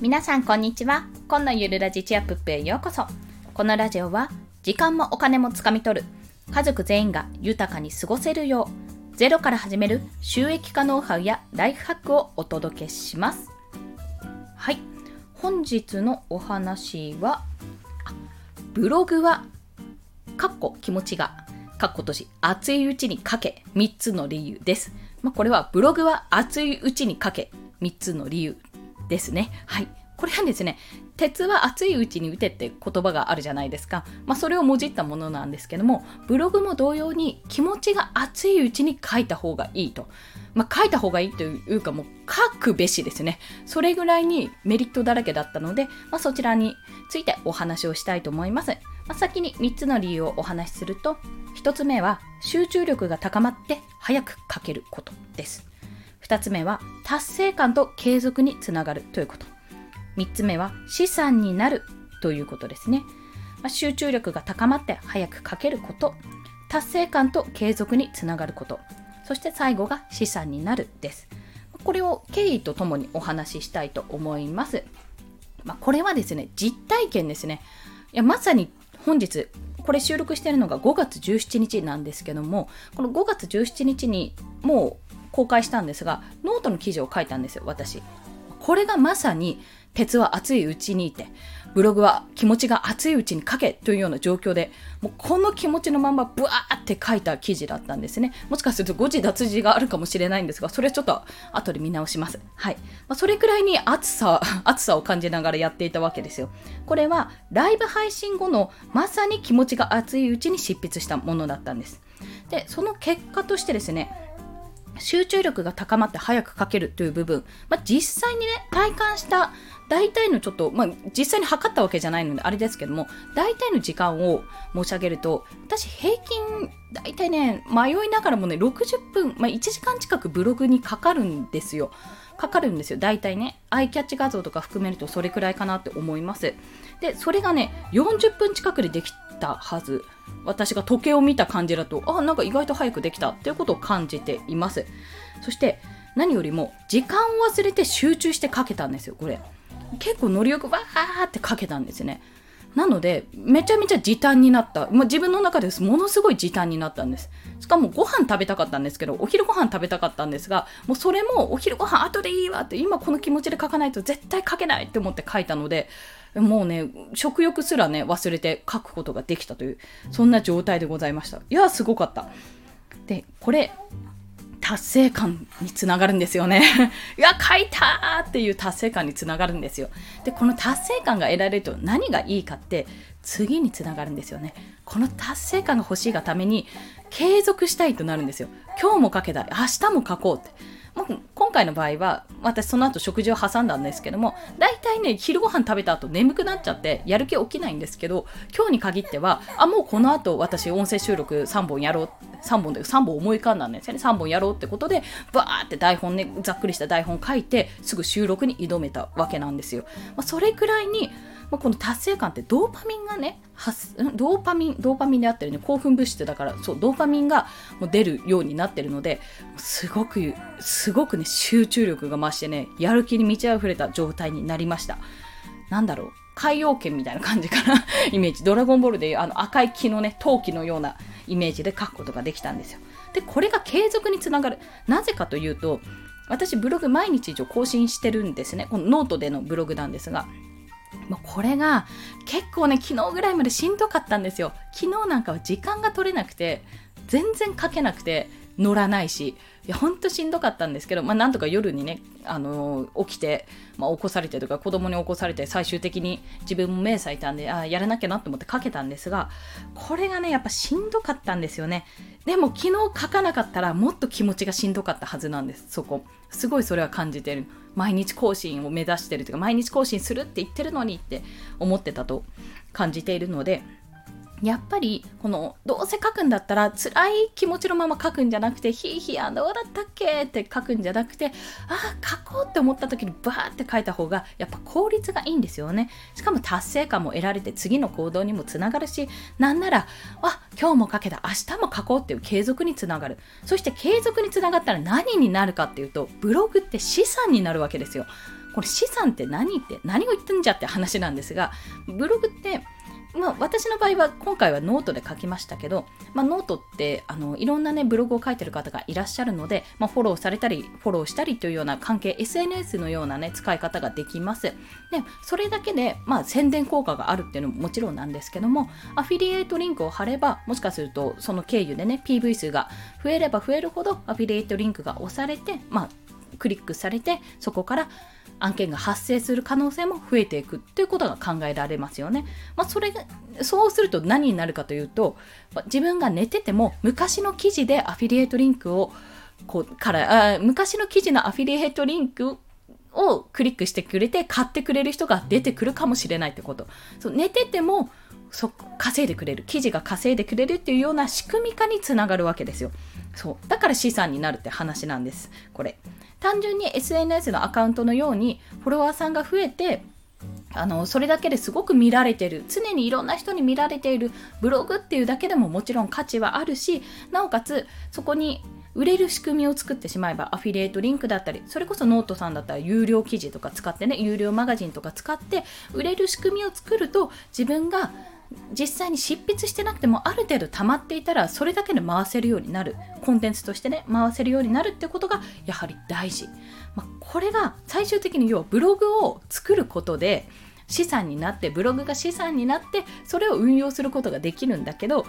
皆さんこんにちは。今のゆるラジチアップへようこそ。このラジオは時間もお金もつかみ取る。家族全員が豊かに過ごせるようゼロから始める収益化ノウハウやライフハックをお届けします。はい。本日のお話はブログはかっこ気持ちがかっことじ熱いうちに書け3つの理由です。まあ、これはブログは熱いうちに書け3つの理由ですね。はい。これはですね、鉄は熱いうちに打てって言葉があるじゃないですか。まあ、それをもじったものなんですけども、ブログも同様に気持ちが熱いうちに書いた方がいいと。まあ、書いた方がいいというか、もう書くべしですね。それぐらいにメリットだらけだったので、まあ、そちらについてお話をしたいと思います。ま、先に3つの理由をお話しすると、1つ目は集中力が高まって早く書けることです。2つ目は達成感と継続につながるということ。3つ目は資産になるということですね。まあ、集中力が高まって早く書けること、達成感と継続につながること、そして最後が資産になるです。これを経緯とともにお話ししたいと思います。まあ、これはですね、実体験ですね。いやまさに本日これ収録しているのが5月17日なんですけどもこの5月17日にもう公開したんですがノートの記事を書いたんですよ私。これがまさに鉄は熱いうちに打てブログは気持ちが熱いうちに書けというような状況でもうこの気持ちのまんまブワーって書いた記事だったんですね。もしかすると誤字脱字があるかもしれないんですがそれはちょっと後で見直します。はい、まあ、それくらいに熱さ熱さを感じながらやっていたわけですよ。これはライブ配信後のまさに気持ちが熱いうちに執筆したものだったんです。でその結果としてですね集中力が高まって早く書けるという部分、まあ、実際にね体感した大体のちょっと、まあ、実際に測ったわけじゃないのであれですけども大体の時間を申し上げると私平均大体ね迷いながらもね60分、まあ、1時間近くブログにかかるんですよ。かかるんですよ。大体ねアイキャッチ画像とか含めるとそれくらいかなって思います。でそれがね40分近くでできたはず。私が時計を見た感じだとあなんか意外と早くできたっていうことを感じています。そして何よりも時間を忘れて集中してかけたんですよこれ。結構ノリよくわーってかけたんですね。なのでめちゃめちゃ時短になった、まあ、自分の中ですものすごい時短になったんです。しかもご飯食べたかったんですけどお昼ご飯食べたかったんですがもうそれもお昼ご飯後でいいわって今この気持ちで書かないと絶対書けないって思って書いたのでもうね食欲すらね忘れて書くことができたというそんな状態でございましたいやすごかったでこれ達成感につながるんですよね。いや、書いたっていう達成感につながるんですよ。で、この達成感が得られると何がいいかって次につながるんですよね。この達成感が欲しいがために継続したいとなるんですよ。今日も書けたい。明日も書こうって。もう今回の場合は私その後食事を挟んだんですけども大体ね昼ご飯食べた後眠くなっちゃってやる気起きないんですけど今日に限ってはあもうこの後私音声収録3本やろう3本で3本思い浮かんだんですよね。3本やろうってことでバーって台本ねざっくりした台本書いてすぐ収録に挑めたわけなんですよ、まあ、それくらいにまあ、この達成感ってドーパミンがね ドーパミンドーパミンであってるね興奮物質だからそうドーパミンがもう出るようになってるのですごくすごくね集中力が増してねやる気に満ち溢れた状態になりました。なんだろう海洋圏みたいな感じかな イメージ。ドラゴンボールでいうあの赤い木のね陶器のようなイメージで書くことができたんですよ。でこれが継続につながる。なぜかというと私ブログ毎日以上更新してるんですね。このノートでのブログなんですがまあ、これが結構ね昨日ぐらいまでしんどかったんですよ。昨日なんかは時間が取れなくて全然書けなくて乗らないしいやほんとしんどかったんですけど、まあ、なんとか夜にね、あのー、起きて、まあ、起こされてとか子供に起こされて最終的に自分も目冴えたんであやらなきゃなと思って書けたんですがこれがねやっぱしんどかったんですよね。でも昨日書かなかったらもっと気持ちがしんどかったはずなんですそこ。すごいそれは感じてる。毎日更新を目指してるというか毎日更新するって言ってるのにって思ってたと感じているのでやっぱりこのどうせ書くんだったら辛い気持ちのまま書くんじゃなくてヒーヒーどうだったっけって書くんじゃなくてああ書こうって思った時にバーって書いた方がやっぱ効率がいいんですよね。しかも達成感も得られて次の行動にもつながるしなんならあ今日も書けた明日も書こうっていう継続につながる。そして継続につながったら何になるかっていうとブログって資産になるわけですよ。これ資産って何って何を言ってんじゃって話なんですがブログってまあ、私の場合は今回はノートで書きましたけど、まあ、ノートってあのいろんなねブログを書いてる方がいらっしゃるので、まあ、フォローされたりフォローしたりというような関係 SNS のようなね使い方ができます。でそれだけで、まあ、宣伝効果があるっていうのももちろんなんですけどもアフィリエイトリンクを貼ればもしかするとその経由でね PV 数が増えれば増えるほどアフィリエイトリンクが押されて、まあ、クリックされてそこから案件が発生する可能性も増えていくということが考えられますよね。まあ、それがそうすると何になるかというと自分が寝てても昔の記事でアフィリエイトリンクをこうからあ昔の記事のアフィリエイトリンクをクリックしてくれて買ってくれる人が出てくるかもしれないってこと。そう寝ててもそ稼いでくれる記事が稼いでくれるっていうような仕組み化につながるわけですよ。そうだから資産になるって話なんですこれ。単純に SNS のアカウントのようにフォロワーさんが増えてあのそれだけですごく見られてる。常にいろんな人に見られている。ブログっていうだけでももちろん価値はあるしなおかつそこに売れる仕組みを作ってしまえばアフィリエイトリンクだったりそれこそノートさんだったら有料記事とか使ってね有料マガジンとか使って売れる仕組みを作ると自分が実際に執筆してなくてもある程度溜まっていたらそれだけで回せるようになる。コンテンツとしてね回せるようになるってことがやはり大事、まあ、これが最終的に要はブログを作ることで資産になってブログが資産になってそれを運用することができるんだけど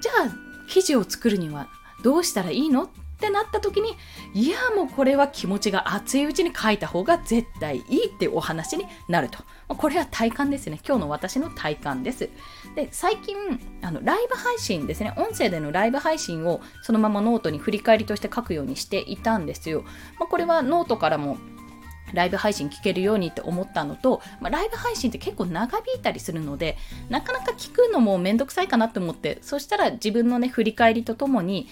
じゃあ記事を作るにはどうしたらいいの？ってなった時にいやもうこれは気持ちが熱いうちに書いた方が絶対いいってお話になると。これは体感ですね。今日の私の体感です。で最近あのライブ配信ですね。音声でのライブ配信をそのままノートに振り返りとして書くようにしていたんですよ、まあ、これはノートからもライブ配信聞けるようにって思ったのと、まあ、ライブ配信って結構長引いたりするのでなかなか聞くのもめんどくさいかなって思ってそしたら自分のね振り返りとともに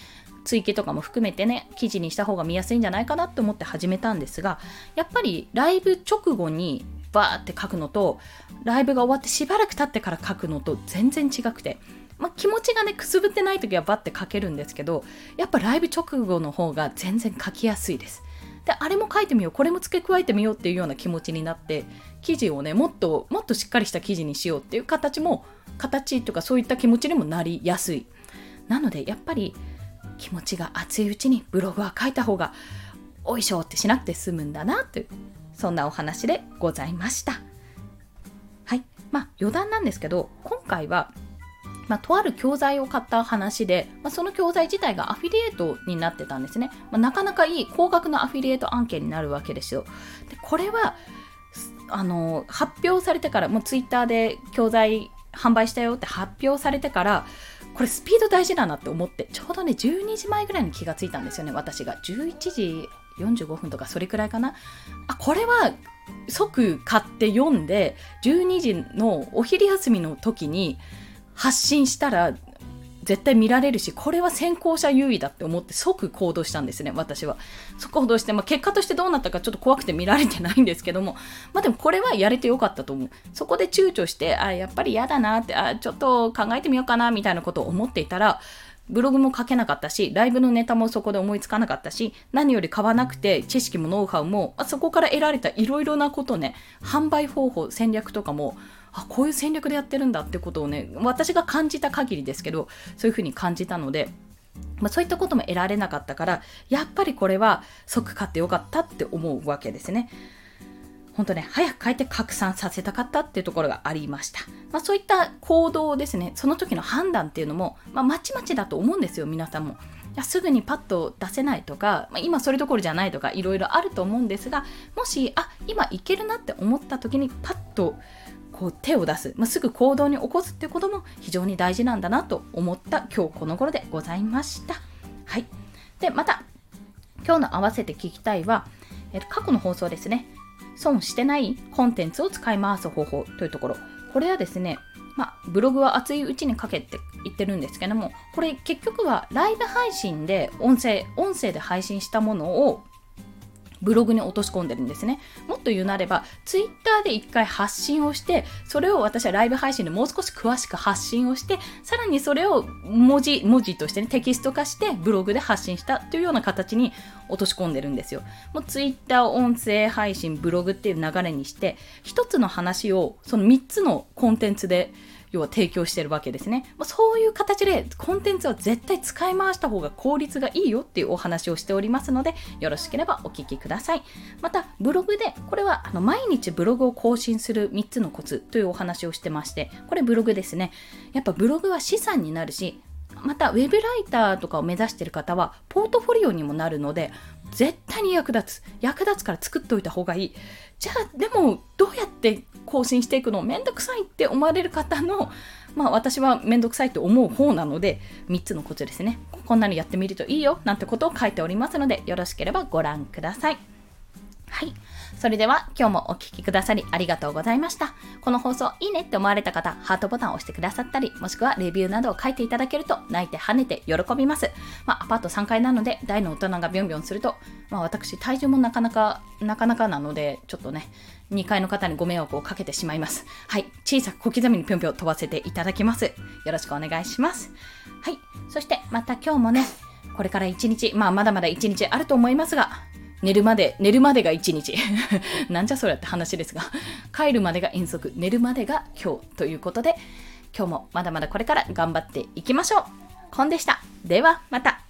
追記とかも含めてね記事にした方が見やすいんじゃないかなと思って始めたんですがやっぱりライブ直後にバーって書くのとライブが終わってしばらく経ってから書くのと全然違くて、まあ、気持ちがねくすぶってない時はバッて書けるんですけどやっぱライブ直後の方が全然書きやすいです。であれも書いてみようこれも付け加えてみようっていうような気持ちになって記事をねもっともっとしっかりした記事にしようっていう形も形とかそういった気持ちにもなりやすいなのでやっぱり気持ちが熱いうちにブログは書いた方がおいしょってしなくて済むんだなというそんなお話でございました。はい。まあ余談なんですけど今回はまあ、とある教材を買った話で、まあ、その教材自体がアフィリエイトになってたんですね、まあ、なかなかいい高額なアフィリエイト案件になるわけですよ。でこれはあの発表されてからもうツイッターで教材販売したよって発表されてからこれスピード大事だなって思ってちょうどね12時前ぐらいに気がついたんですよね私が。11時45分とかそれくらいかな。あこれは即買って読んで12時のお昼休みの時に発信したら絶対見られるしこれは先行者優位だって思って即行動したんですね私は。即行動して、まあ、結果としてどうなったかちょっと怖くて見られてないんですけどもまあでもこれはやれてよかったと思う。そこで躊躇してあやっぱり嫌だなってあちょっと考えてみようかなみたいなことを思っていたらブログも書けなかったし、ライブのネタもそこで思いつかなかったし、何より買わなくて、知識もノウハウも、あそこから得られたいろいろなことね、販売方法、戦略とかも、あこういう戦略でやってるんだってことをね私が感じた限りですけどそういうふうに感じたのでまあ、そういったことも得られなかったからやっぱりこれは即買ってよかったって思うわけですね。本当ね、早く変えて拡散させたかったっていうところがありました。まあ、そういった行動ですね、その時の判断っていうのも、まあ、まちまちだと思うんですよ、皆さんも。いやすぐにパッと出せないとか、まあ、今それどころじゃないとかいろいろあると思うんですがもしあ今いけるなって思った時にパッとこう手を出す、まあ、すぐ行動に起こすっていうことも非常に大事なんだなと思った今日この頃でございました。はい。で、また、今日の合わせて聞きたいは、え過去の放送ですね。損してないコンテンツを使い回す方法というところ。これはですね、まあ、ブログは熱いうちにかけて言ってるんですけども、これ結局はライブ配信で音声、音声で配信したものをブログに落とし込んでるんですね。もっと言うなれば、ツイッターで一回発信をして、それを私はライブ配信でもう少し詳しく発信をして、さらにそれを文字、文字としてね、テキスト化してブログで発信したというような形に落とし込んでるんですよ。もうツイッター、音声配信、ブログっていう流れにして、一つの話をその3つのコンテンツで要は提供してるわけですね。まあ、そういう形でコンテンツは絶対使い回した方が効率がいいよっていうお話をしておりますので、よろしければお聞きください。また、ブログで、これはあの毎日ブログを更新する3つのコツというお話をしてまして、これブログですね。やっぱブログは資産になるし、またウェブライターとかを目指している方はポートフォリオにもなるので絶対に役立つ。役立つから作っておいた方がいい。じゃあでもどうやって更新していくの？めんどくさいって思われる方のまあ私はめんどくさいと思う方なので3つのコツですね。こんなのやってみるといいよなんてことを書いておりますのでよろしければご覧ください。はい。それでは今日もお聴きくださりありがとうございました。この放送いいねって思われた方、ハートボタンを押してくださったり、もしくはレビューなどを書いていただけると泣いて跳ねて喜びます。まあ、アパート3階なので大の大人がビョンビョンすると、まあ、私体重もなかなか、なかなかなので、ちょっとね、2階の方にご迷惑をかけてしまいます。はい。小さく小刻みにぴょんぴょん飛ばせていただきます。よろしくお願いします。はい。そしてまた今日もね、これから1日、まあまだまだ1日あると思いますが、寝るまで、寝るまでが1日。なんじゃそりゃって話ですが、帰るまでが遠足、寝るまでが今日ということで、今日もまだまだこれから頑張っていきましょう。コンでした。では、また。